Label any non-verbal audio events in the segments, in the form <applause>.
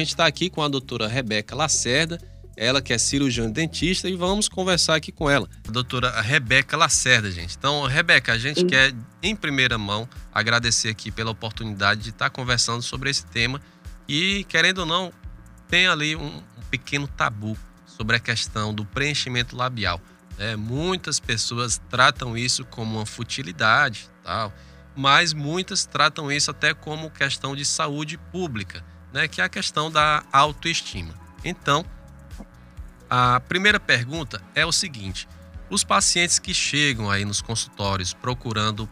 A gente está aqui com a doutora Rebeca Lacerda, ela que é cirurgiã dentista, e vamos conversar aqui com ela. A doutora Rebeca Lacerda, gente. Então, Rebeca, a gente Sim. quer, em primeira mão, agradecer aqui pela oportunidade de estar conversando sobre esse tema. E, querendo ou não, tem ali um, um pequeno tabu sobre a questão do preenchimento labial. É, muitas pessoas tratam isso como uma futilidade, tal, mas muitas tratam isso até como questão de saúde pública né, que é a questão da autoestima. Então, a primeira pergunta é o seguinte: os pacientes que chegam aí nos consultórios procurando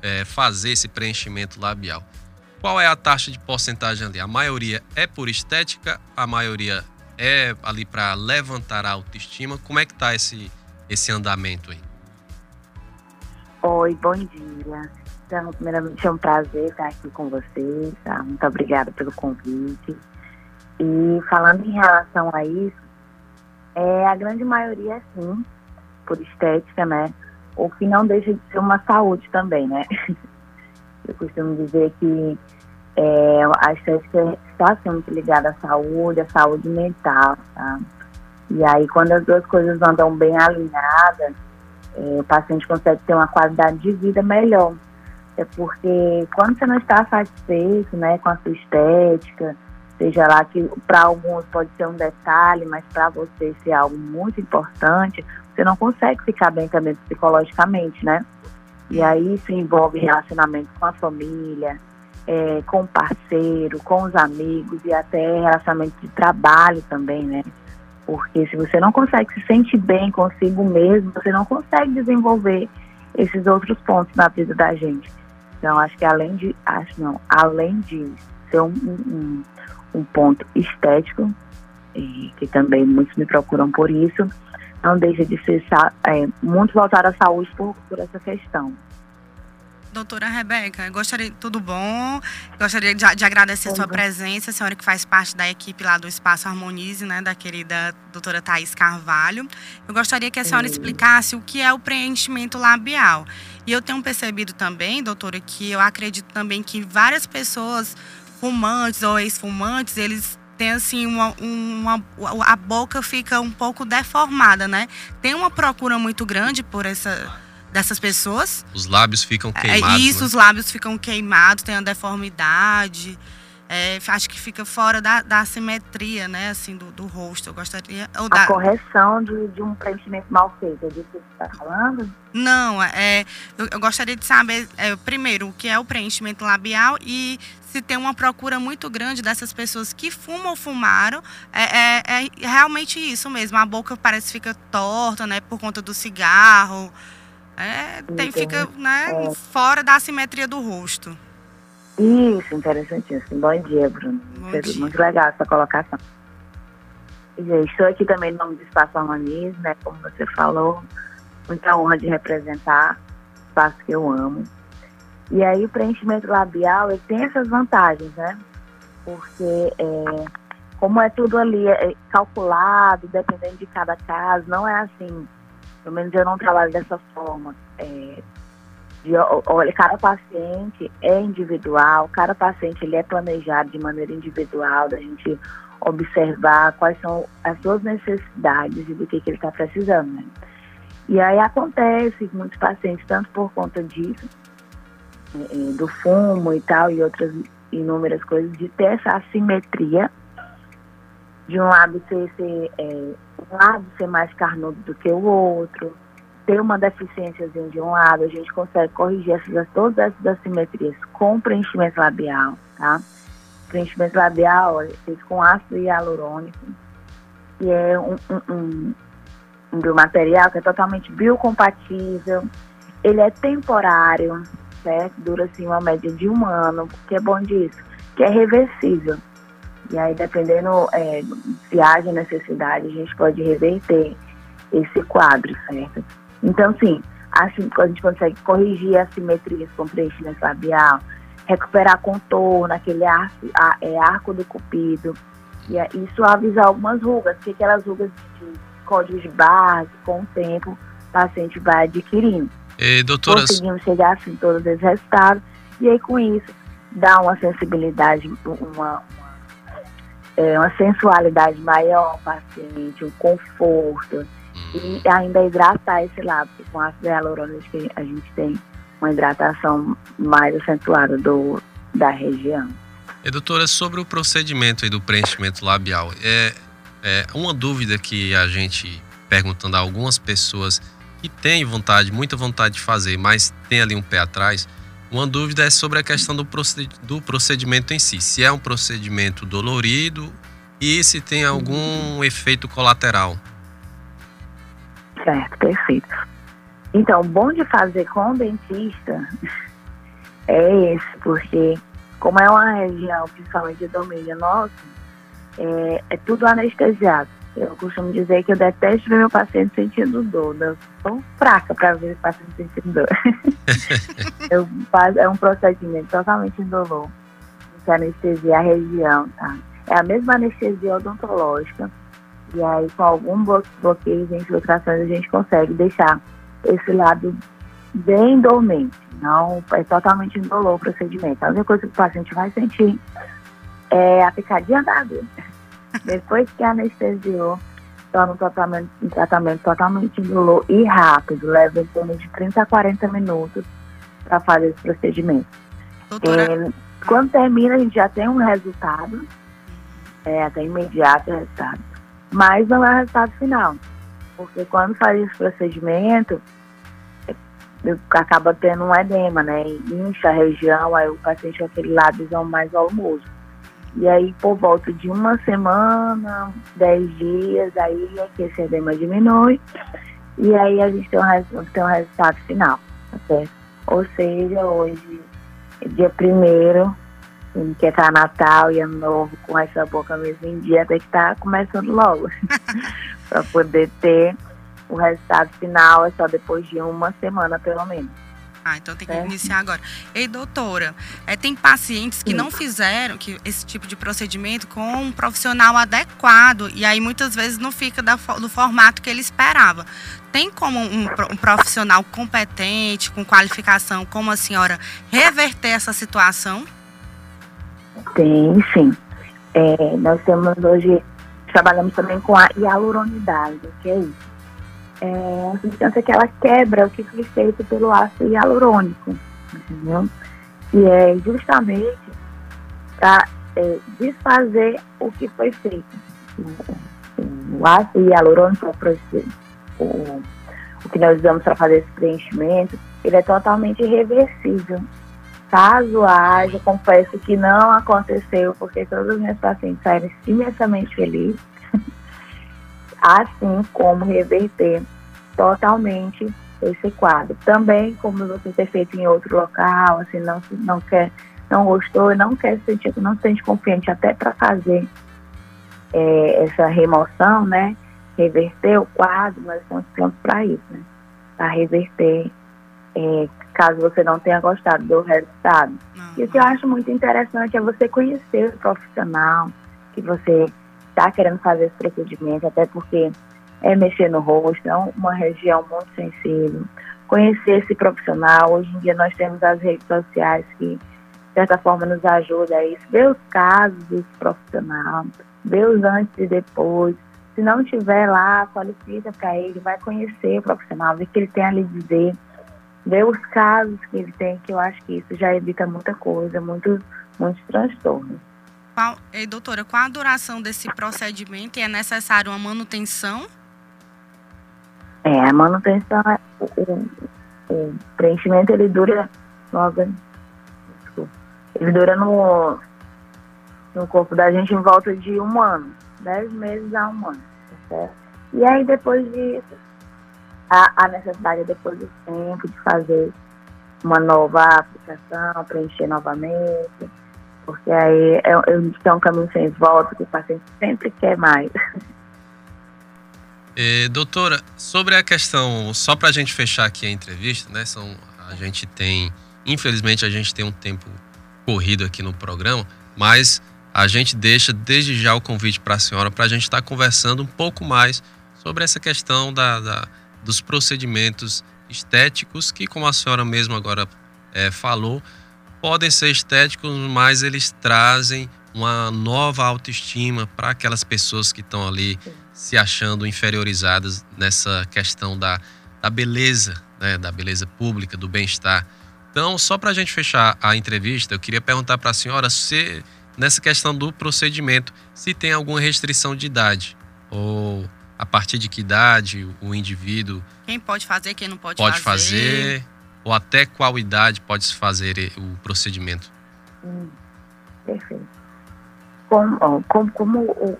é, fazer esse preenchimento labial, qual é a taxa de porcentagem ali? A maioria é por estética, a maioria é ali para levantar a autoestima. Como é que está esse, esse andamento aí? Oi, bom dia. Então, primeiramente é um prazer estar aqui com vocês, tá? Muito obrigada pelo convite. E falando em relação a isso, é, a grande maioria é sim, por estética, né? O que não deixa de ser uma saúde também, né? <laughs> Eu costumo dizer que é, a estética está sempre ligada à saúde, à saúde mental, tá? E aí, quando as duas coisas andam bem alinhadas, é, o paciente consegue ter uma qualidade de vida melhor. É porque quando você não está satisfeito né, com a sua estética, seja lá que para alguns pode ser um detalhe, mas para você ser algo muito importante, você não consegue ficar bem também psicologicamente, né? E aí isso envolve relacionamento com a família, é, com o parceiro, com os amigos e até relacionamento de trabalho também, né? Porque se você não consegue se sentir bem consigo mesmo, você não consegue desenvolver esses outros pontos na vida da gente. Então, acho que além de, acho não, além de ser um, um, um ponto estético, e que também muitos me procuram por isso, não deixa de ser é, muito voltado à saúde por, por essa questão. Doutora Rebeca, gostaria, tudo bom? Gostaria de, de agradecer a sua presença, a senhora que faz parte da equipe lá do Espaço Harmonize, né, da querida doutora Thais Carvalho. Eu gostaria que a senhora explicasse o que é o preenchimento labial. E eu tenho percebido também, doutora, que eu acredito também que várias pessoas fumantes ou ex-fumantes, eles têm assim uma, uma, a boca fica um pouco deformada, né? Tem uma procura muito grande por essa dessas pessoas. Os lábios ficam é, queimados. É, isso, né? os lábios ficam queimados, tem a deformidade. É, acho que fica fora da, da simetria, né, assim, do, do rosto. Eu gostaria. Ou da... A correção de, de um preenchimento mal feito, é disso que você está falando? Não, é, eu, eu gostaria de saber, é, primeiro, o que é o preenchimento labial e se tem uma procura muito grande dessas pessoas que fumam ou fumaram. É, é, é realmente isso mesmo. A boca parece que fica torta, né, por conta do cigarro. É, tem, fica né, é. fora da simetria do rosto. Isso, interessantíssimo. Bom dia, Bruno. Bom dia. Muito legal essa colocação. estou aqui também no nome do Espaço Harmonize, né? Como você falou, muita honra de representar o espaço que eu amo. E aí o preenchimento labial ele tem essas vantagens, né? Porque é, como é tudo ali é calculado, dependendo de cada caso, não é assim pelo menos eu não trabalho dessa forma. É, de, olha, cada paciente é individual, cada paciente ele é planejado de maneira individual, da gente observar quais são as suas necessidades e do que, que ele está precisando. Né? E aí acontece muitos pacientes, tanto por conta disso, é, é, do fumo e tal, e outras inúmeras coisas, de ter essa assimetria de um lado ser, ser é, um lado ser mais carnudo do que o outro, ter uma deficiência de um lado, a gente consegue corrigir essas, todas essas assimetrias com preenchimento labial, tá? Preenchimento labial é feito com ácido hialurônico, que é um, um, um, um material que é totalmente biocompatível, ele é temporário, certo? Dura assim uma média de um ano, que é bom disso, que é reversível. E aí, dependendo é, se haja necessidade, a gente pode reverter esse quadro, certo? Então, sim, assim, a gente consegue corrigir as simetrias com preenchimento labial, recuperar contorno, aquele arco, é, arco do cupido, e, e suavizar algumas rugas, que aquelas rugas de código de barra, com o tempo, o paciente vai adquirindo. E, doutora... Conseguimos chegar assim, todos esses resultados, e aí com isso, dá uma sensibilidade, uma é, uma sensualidade maior ao paciente, um conforto e ainda hidratar esse lábio, com ácido hialurônico a gente tem uma hidratação mais acentuada do, da região. E doutora, sobre o procedimento do preenchimento labial, é, é uma dúvida que a gente perguntando a algumas pessoas que têm vontade, muita vontade de fazer, mas tem ali um pé atrás, uma dúvida é sobre a questão do procedimento em si. Se é um procedimento dolorido e se tem algum efeito colateral. Certo, perfeito. Então, bom de fazer com o dentista <laughs> é esse, porque como é uma região, principalmente de domínio nosso, é, é, tudo anestesiado. Eu costumo dizer que eu detesto ver meu paciente sentindo dor. Né? Eu sou fraca para ver o paciente sentindo dor. <laughs> eu é um procedimento totalmente indolor. Que anestesia a região, tá? É a mesma anestesia odontológica. E aí, com algum bloqueio de infiltrações, a gente consegue deixar esse lado bem dormente. Não é totalmente indolor o procedimento. A única coisa que o paciente vai sentir é a picadinha da agulha. <laughs> Depois que anestesiou, torna um tratamento, um tratamento totalmente indolor e rápido. Leva em torno de 30 a 40 minutos para fazer esse procedimento. É, quando termina, a gente já tem um resultado, é, até imediato o resultado, mas não é o resultado final. Porque quando faz esse procedimento, acaba tendo um edema, né? Incha a região, aí o paciente com aquele lábio mais volumoso. E aí, por volta de uma semana, dez dias, aí é que esse edema diminui. E aí a gente tem um, tem um resultado final, tá? Ou seja, hoje, dia primeiro, que é tá Natal e Ano Novo, com essa boca mesmo em dia, tem que estar tá começando logo. <laughs> para poder ter o resultado final é só depois de uma semana, pelo menos. Ah, então tem que é. iniciar agora. Ei, doutora, é, tem pacientes que Sim. não fizeram que, esse tipo de procedimento com um profissional adequado e aí muitas vezes não fica da, do formato que ele esperava. Tem como um, um, profissional competente, com qualificação, como a senhora, reverter essa situação? Tem, sim. É, nós temos hoje, trabalhamos também com a hialuronidase, que é isso é a substância que ela quebra o que foi feito pelo ácido hialurônico, entendeu? E é justamente para é, desfazer o que foi feito. O ácido hialurônico, o, o, que nós usamos para fazer esse preenchimento, ele é totalmente irreversível. Caso haja, confesso que não aconteceu, porque todos os meus pacientes saíram imensamente felizes <laughs> assim como reverter totalmente esse quadro. Também, como você ter feito em outro local, assim, não, não quer, não gostou, não quer sentir, não se sente confiante até para fazer é, essa remoção, né? Reverter o quadro, nós estamos prontos para isso, né? Para reverter, é, caso você não tenha gostado do resultado. Uhum. E o que eu acho muito interessante é você conhecer o profissional que você está querendo fazer esse procedimento, até porque é mexer no rosto, é uma região muito sensível. Conhecer esse profissional, hoje em dia nós temos as redes sociais que, de certa forma, nos ajuda a isso. Ver os casos desse profissional, ver os antes e depois. Se não tiver lá, solicita para ele, vai conhecer o profissional, ver o que ele tem a lhe dizer, ver os casos que ele tem, que eu acho que isso já evita muita coisa, muitos, muitos transtornos. Qual, e, doutora, qual a duração desse procedimento e é necessário uma manutenção? É, a manutenção, é, o, o preenchimento ele dura logo, ele dura no, no corpo da gente em volta de um ano, dez meses a um ano, tá certo? E aí depois disso, a, a necessidade depois do tempo de fazer uma nova aplicação, preencher novamente, porque aí é, é um caminho sem volta, que o paciente sempre quer mais. É, doutora, sobre a questão, só para a gente fechar aqui a entrevista, né? São, a gente tem, infelizmente, a gente tem um tempo corrido aqui no programa, mas a gente deixa desde já o convite para a senhora para a gente estar tá conversando um pouco mais sobre essa questão da, da, dos procedimentos estéticos que, como a senhora mesmo agora é, falou, podem ser estéticos, mas eles trazem uma nova autoestima para aquelas pessoas que estão ali se achando inferiorizadas nessa questão da, da beleza, né, da beleza pública, do bem-estar. Então, só para a gente fechar a entrevista, eu queria perguntar para a senhora se, nessa questão do procedimento, se tem alguma restrição de idade ou a partir de que idade o indivíduo. Quem pode fazer, quem não pode, pode fazer. fazer ou até qual idade pode se fazer o procedimento? Hum, perfeito. Como, como, como o,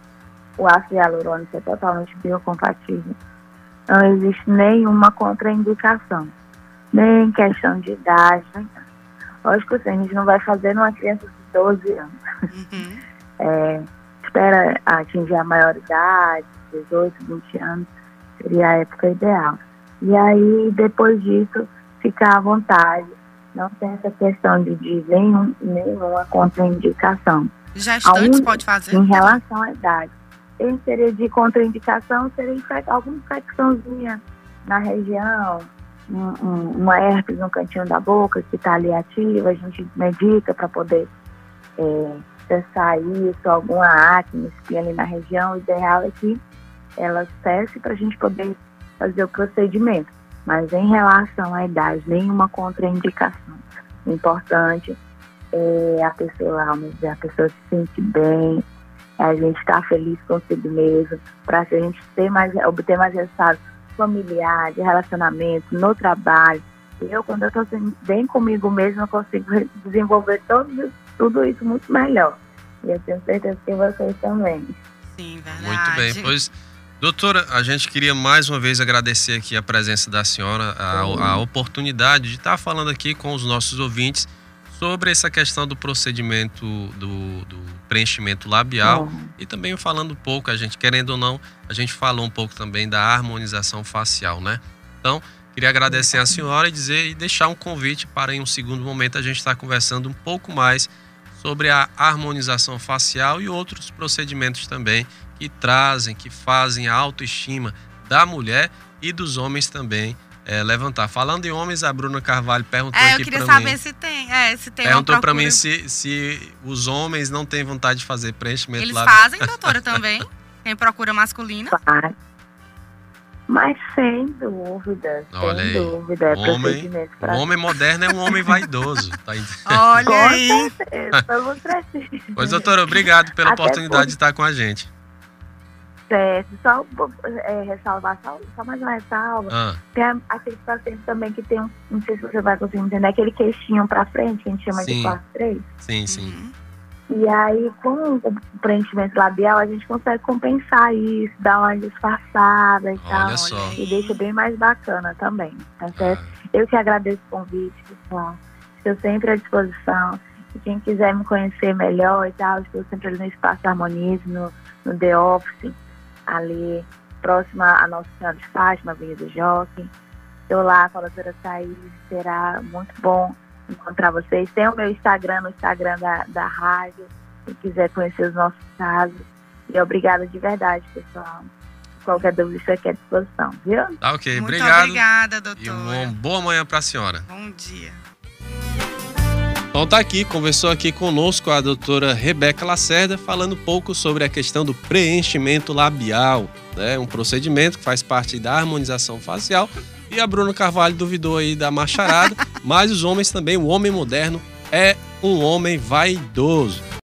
o ácido hialurônico é totalmente biocompatível, não existe nenhuma contraindicação, nem questão de idade. Lógico que assim, a gente não vai fazer numa criança de 12 anos. Uhum. <laughs> É, espera atingir a maioridade, 18, 20 anos, seria a época ideal. E aí, depois disso, ficar à vontade. Não tem essa questão de, de nenhum, nenhuma contraindicação. Gestantes pode fazer? Em relação à idade. Em seria de contraindicação, seria alguma infecçãozinha na região, um, um, uma herpes no cantinho da boca que está ali ativa, a gente medica para poder é, cessar isso, alguma acne, espinha ali na região. O ideal é que ela cesse para a gente poder fazer o procedimento. Mas em relação à idade, nenhuma contraindicação. O importante é a pessoa, a pessoa se sente bem, é a gente estar tá feliz consigo mesmo, para a gente ter mais, obter mais resultados familiares, de relacionamento, no trabalho. Eu, quando eu estou bem comigo mesmo, eu consigo desenvolver todo, tudo isso muito melhor. E eu tenho certeza que vocês também. Sim, verdade. Muito bem, pois Doutora, a gente queria mais uma vez agradecer aqui a presença da senhora, a, a oportunidade de estar falando aqui com os nossos ouvintes sobre essa questão do procedimento do, do preenchimento labial uhum. e também falando um pouco, a gente querendo ou não, a gente falou um pouco também da harmonização facial, né? Então, queria agradecer a senhora e dizer e deixar um convite para em um segundo momento a gente estar conversando um pouco mais sobre a harmonização facial e outros procedimentos também que trazem, que fazem a autoestima da mulher e dos homens também é, levantar. Falando em homens, a Bruna Carvalho perguntou é, aqui para mim. Eu queria saber se tem, é, se tem Perguntou para mim se, se os homens não têm vontade de fazer preenchimento Eles lá. fazem, doutora, também? Tem procura masculina? Faz. Mas sem dúvida, Olha sem aí. dúvida. É homem, pra... O homem moderno é um homem <laughs> vaidoso. Tá Olha aí. Certeza, pois, doutora, obrigado pela Até oportunidade por... de estar com a gente. Certo, só é, ressalvar, só, só mais uma ressalva. Ah. Tem aqueles pacientes também que tem um, não sei se você vai conseguir entender, aquele queixinho pra frente, que a gente chama sim. de classe 3. Sim, sim. Uhum. E aí, com o preenchimento labial, a gente consegue compensar isso, dar uma disfarçada e Olha tal. Só. E deixa bem mais bacana também, tá certo? Ah. Eu que agradeço o convite, pessoal. Estou sempre à disposição. E quem quiser me conhecer melhor e tal, estou sempre ali no Espaço Harmonize, no, no The Office ali próxima a Nossa Senhora de Fátima, Avenida Jockey. Estou lá com a doutora Thaís, será muito bom encontrar vocês. Tem o meu Instagram, no Instagram da, da rádio, se quiser conhecer os nossos casos. E obrigada de verdade, pessoal. Qualquer dúvida, estou aqui à disposição, viu? Tá ok, muito obrigado. obrigada, doutora. E uma boa manhã para a senhora. Bom dia. Então tá aqui, conversou aqui conosco a doutora Rebeca Lacerda, falando um pouco sobre a questão do preenchimento labial, né? Um procedimento que faz parte da harmonização facial. E a Bruna Carvalho duvidou aí da macharada, <laughs> mas os homens também, o homem moderno é um homem vaidoso.